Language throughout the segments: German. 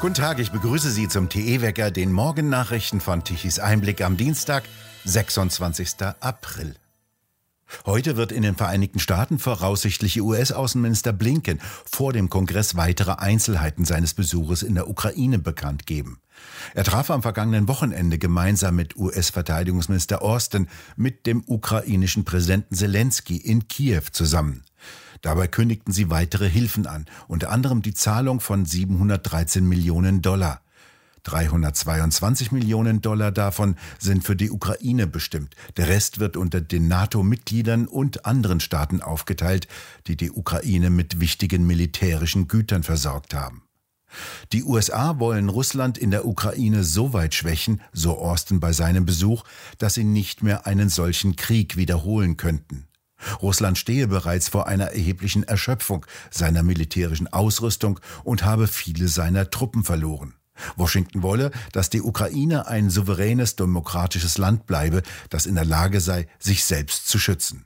Guten Tag, ich begrüße Sie zum TE-Wecker, den Morgennachrichten von Tichys Einblick am Dienstag, 26. April. Heute wird in den Vereinigten Staaten voraussichtlich US-Außenminister Blinken vor dem Kongress weitere Einzelheiten seines Besuches in der Ukraine bekannt geben. Er traf am vergangenen Wochenende gemeinsam mit US-Verteidigungsminister Austin mit dem ukrainischen Präsidenten Zelensky in Kiew zusammen. Dabei kündigten sie weitere Hilfen an, unter anderem die Zahlung von 713 Millionen Dollar. 322 Millionen Dollar davon sind für die Ukraine bestimmt. Der Rest wird unter den NATO-Mitgliedern und anderen Staaten aufgeteilt, die die Ukraine mit wichtigen militärischen Gütern versorgt haben. Die USA wollen Russland in der Ukraine so weit schwächen, so Austin bei seinem Besuch, dass sie nicht mehr einen solchen Krieg wiederholen könnten. Russland stehe bereits vor einer erheblichen Erschöpfung seiner militärischen Ausrüstung und habe viele seiner Truppen verloren. Washington wolle, dass die Ukraine ein souveränes demokratisches Land bleibe, das in der Lage sei, sich selbst zu schützen.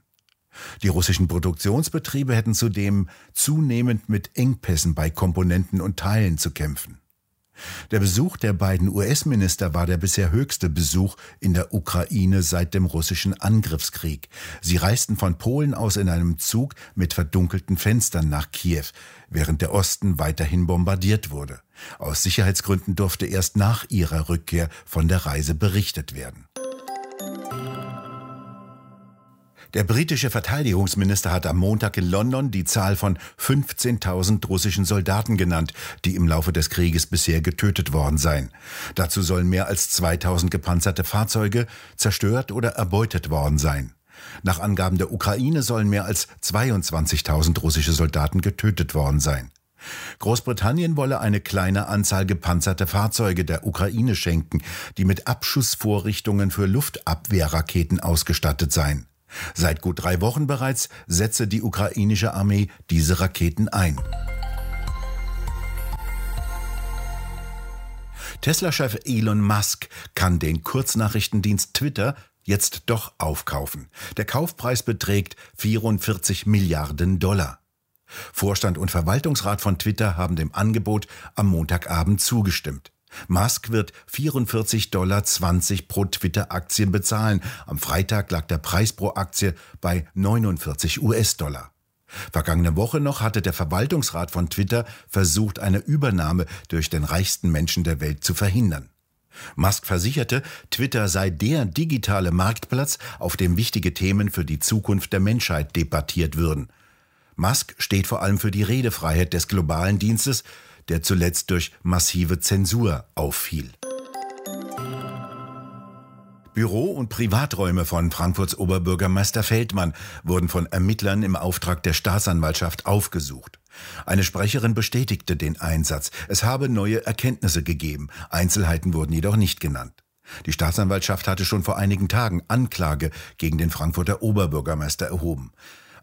Die russischen Produktionsbetriebe hätten zudem zunehmend mit Engpässen bei Komponenten und Teilen zu kämpfen. Der Besuch der beiden US-Minister war der bisher höchste Besuch in der Ukraine seit dem russischen Angriffskrieg. Sie reisten von Polen aus in einem Zug mit verdunkelten Fenstern nach Kiew, während der Osten weiterhin bombardiert wurde. Aus Sicherheitsgründen durfte erst nach ihrer Rückkehr von der Reise berichtet werden. Der britische Verteidigungsminister hat am Montag in London die Zahl von 15.000 russischen Soldaten genannt, die im Laufe des Krieges bisher getötet worden seien. Dazu sollen mehr als 2000 gepanzerte Fahrzeuge zerstört oder erbeutet worden sein. Nach Angaben der Ukraine sollen mehr als 22.000 russische Soldaten getötet worden sein. Großbritannien wolle eine kleine Anzahl gepanzerter Fahrzeuge der Ukraine schenken, die mit Abschussvorrichtungen für Luftabwehrraketen ausgestattet seien. Seit gut drei Wochen bereits setze die ukrainische Armee diese Raketen ein. Tesla-Chef Elon Musk kann den Kurznachrichtendienst Twitter jetzt doch aufkaufen. Der Kaufpreis beträgt 44 Milliarden Dollar. Vorstand und Verwaltungsrat von Twitter haben dem Angebot am Montagabend zugestimmt. Musk wird 44,20 Dollar pro Twitter-Aktie bezahlen. Am Freitag lag der Preis pro Aktie bei 49 US-Dollar. Vergangene Woche noch hatte der Verwaltungsrat von Twitter versucht, eine Übernahme durch den reichsten Menschen der Welt zu verhindern. Musk versicherte, Twitter sei der digitale Marktplatz, auf dem wichtige Themen für die Zukunft der Menschheit debattiert würden. Musk steht vor allem für die Redefreiheit des globalen Dienstes, der zuletzt durch massive Zensur auffiel. Büro- und Privaträume von Frankfurts Oberbürgermeister Feldmann wurden von Ermittlern im Auftrag der Staatsanwaltschaft aufgesucht. Eine Sprecherin bestätigte den Einsatz. Es habe neue Erkenntnisse gegeben. Einzelheiten wurden jedoch nicht genannt. Die Staatsanwaltschaft hatte schon vor einigen Tagen Anklage gegen den Frankfurter Oberbürgermeister erhoben.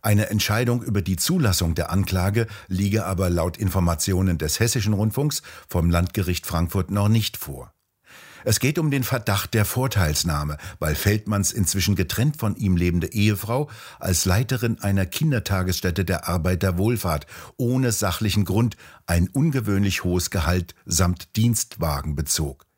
Eine Entscheidung über die Zulassung der Anklage liege aber laut Informationen des Hessischen Rundfunks vom Landgericht Frankfurt noch nicht vor. Es geht um den Verdacht der Vorteilsnahme, weil Feldmanns inzwischen getrennt von ihm lebende Ehefrau als Leiterin einer Kindertagesstätte der Arbeiterwohlfahrt ohne sachlichen Grund ein ungewöhnlich hohes Gehalt samt Dienstwagen bezog.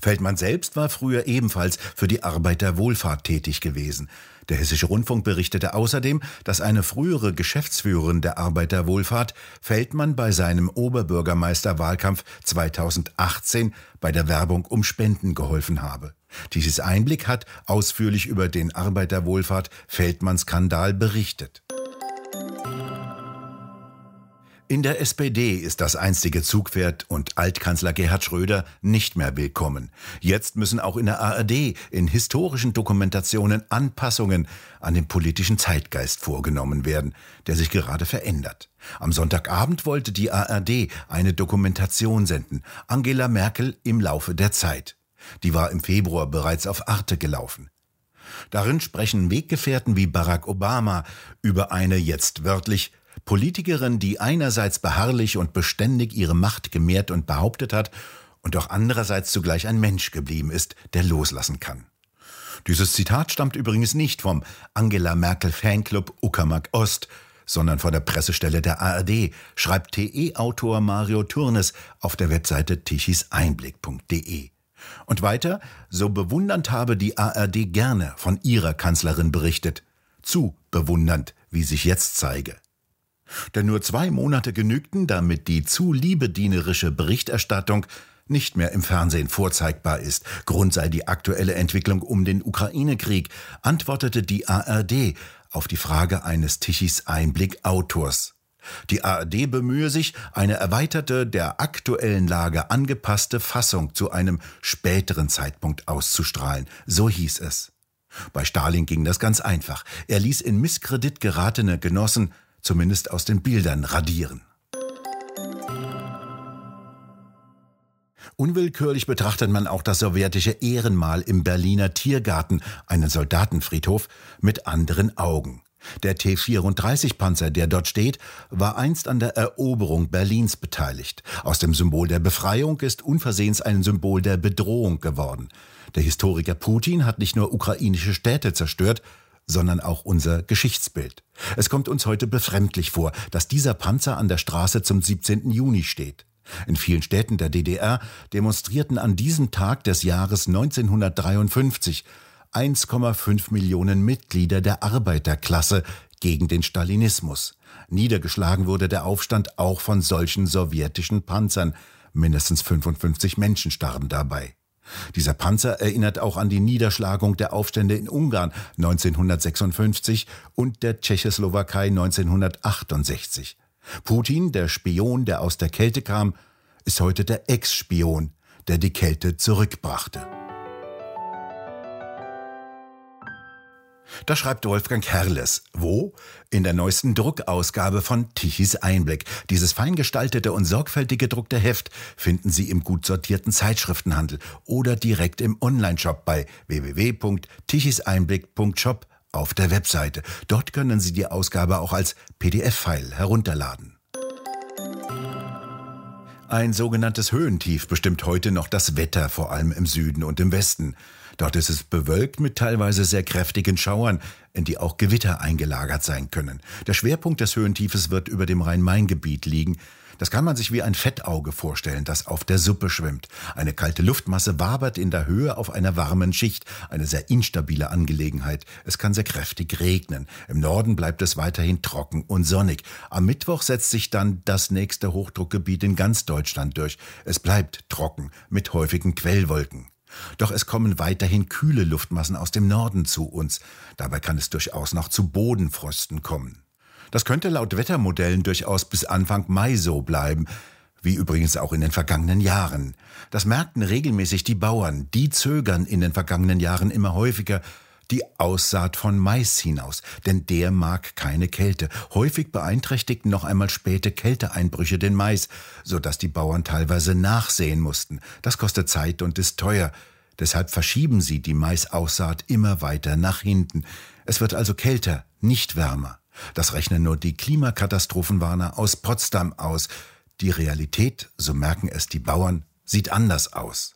Feldmann selbst war früher ebenfalls für die Arbeiterwohlfahrt tätig gewesen. Der Hessische Rundfunk berichtete außerdem, dass eine frühere Geschäftsführerin der Arbeiterwohlfahrt Feldmann bei seinem Oberbürgermeisterwahlkampf 2018 bei der Werbung um Spenden geholfen habe. Dieses Einblick hat ausführlich über den Arbeiterwohlfahrt Feldmann-Skandal berichtet. In der SPD ist das einstige Zugpferd und Altkanzler Gerhard Schröder nicht mehr willkommen. Jetzt müssen auch in der ARD in historischen Dokumentationen Anpassungen an den politischen Zeitgeist vorgenommen werden, der sich gerade verändert. Am Sonntagabend wollte die ARD eine Dokumentation senden, Angela Merkel im Laufe der Zeit. Die war im Februar bereits auf Arte gelaufen. Darin sprechen Weggefährten wie Barack Obama über eine jetzt wörtlich Politikerin, die einerseits beharrlich und beständig ihre Macht gemehrt und behauptet hat und doch andererseits zugleich ein Mensch geblieben ist, der loslassen kann. Dieses Zitat stammt übrigens nicht vom Angela Merkel Fanclub Uckermark Ost, sondern vor der Pressestelle der ARD, schreibt TE-Autor Mario Turnes auf der Webseite tichiseinblick.de. Und weiter, so bewundernd habe die ARD gerne von ihrer Kanzlerin berichtet. Zu bewundernd, wie sich jetzt zeige. Denn nur zwei Monate genügten, damit die zu liebedienerische Berichterstattung nicht mehr im Fernsehen vorzeigbar ist. Grund sei die aktuelle Entwicklung um den Ukraine-Krieg, antwortete die ARD auf die Frage eines Tichys Einblick-Autors. Die ARD bemühe sich, eine erweiterte, der aktuellen Lage angepasste Fassung zu einem späteren Zeitpunkt auszustrahlen, so hieß es. Bei Stalin ging das ganz einfach. Er ließ in Misskredit geratene Genossen zumindest aus den Bildern radieren. Unwillkürlich betrachtet man auch das sowjetische Ehrenmal im Berliner Tiergarten, einen Soldatenfriedhof, mit anderen Augen. Der T-34-Panzer, der dort steht, war einst an der Eroberung Berlins beteiligt. Aus dem Symbol der Befreiung ist unversehens ein Symbol der Bedrohung geworden. Der Historiker Putin hat nicht nur ukrainische Städte zerstört, sondern auch unser Geschichtsbild. Es kommt uns heute befremdlich vor, dass dieser Panzer an der Straße zum 17. Juni steht. In vielen Städten der DDR demonstrierten an diesem Tag des Jahres 1953 1,5 Millionen Mitglieder der Arbeiterklasse gegen den Stalinismus. Niedergeschlagen wurde der Aufstand auch von solchen sowjetischen Panzern. Mindestens 55 Menschen starben dabei. Dieser Panzer erinnert auch an die Niederschlagung der Aufstände in Ungarn 1956 und der Tschechoslowakei 1968. Putin, der Spion, der aus der Kälte kam, ist heute der Ex-Spion, der die Kälte zurückbrachte. Da schreibt Wolfgang Herrles. Wo? In der neuesten Druckausgabe von Tichys Einblick. Dieses fein und sorgfältig gedruckte Heft finden Sie im gut sortierten Zeitschriftenhandel oder direkt im Onlineshop bei www.tichiseinblick.shop auf der Webseite. Dort können Sie die Ausgabe auch als PDF-File herunterladen. Ein sogenanntes Höhentief bestimmt heute noch das Wetter, vor allem im Süden und im Westen. Dort ist es bewölkt mit teilweise sehr kräftigen Schauern, in die auch Gewitter eingelagert sein können. Der Schwerpunkt des Höhentiefes wird über dem Rhein-Main-Gebiet liegen. Das kann man sich wie ein Fettauge vorstellen, das auf der Suppe schwimmt. Eine kalte Luftmasse wabert in der Höhe auf einer warmen Schicht. Eine sehr instabile Angelegenheit. Es kann sehr kräftig regnen. Im Norden bleibt es weiterhin trocken und sonnig. Am Mittwoch setzt sich dann das nächste Hochdruckgebiet in ganz Deutschland durch. Es bleibt trocken mit häufigen Quellwolken. Doch es kommen weiterhin kühle Luftmassen aus dem Norden zu uns. Dabei kann es durchaus noch zu Bodenfrosten kommen. Das könnte laut Wettermodellen durchaus bis Anfang Mai so bleiben, wie übrigens auch in den vergangenen Jahren. Das merkten regelmäßig die Bauern, die zögern in den vergangenen Jahren immer häufiger, die Aussaat von Mais hinaus, denn der mag keine Kälte. Häufig beeinträchtigten noch einmal späte Kälteeinbrüche den Mais, so dass die Bauern teilweise nachsehen mussten. Das kostet Zeit und ist teuer. Deshalb verschieben sie die Maisaussaat immer weiter nach hinten. Es wird also kälter, nicht wärmer. Das rechnen nur die Klimakatastrophenwarner aus Potsdam aus. Die Realität, so merken es die Bauern, sieht anders aus.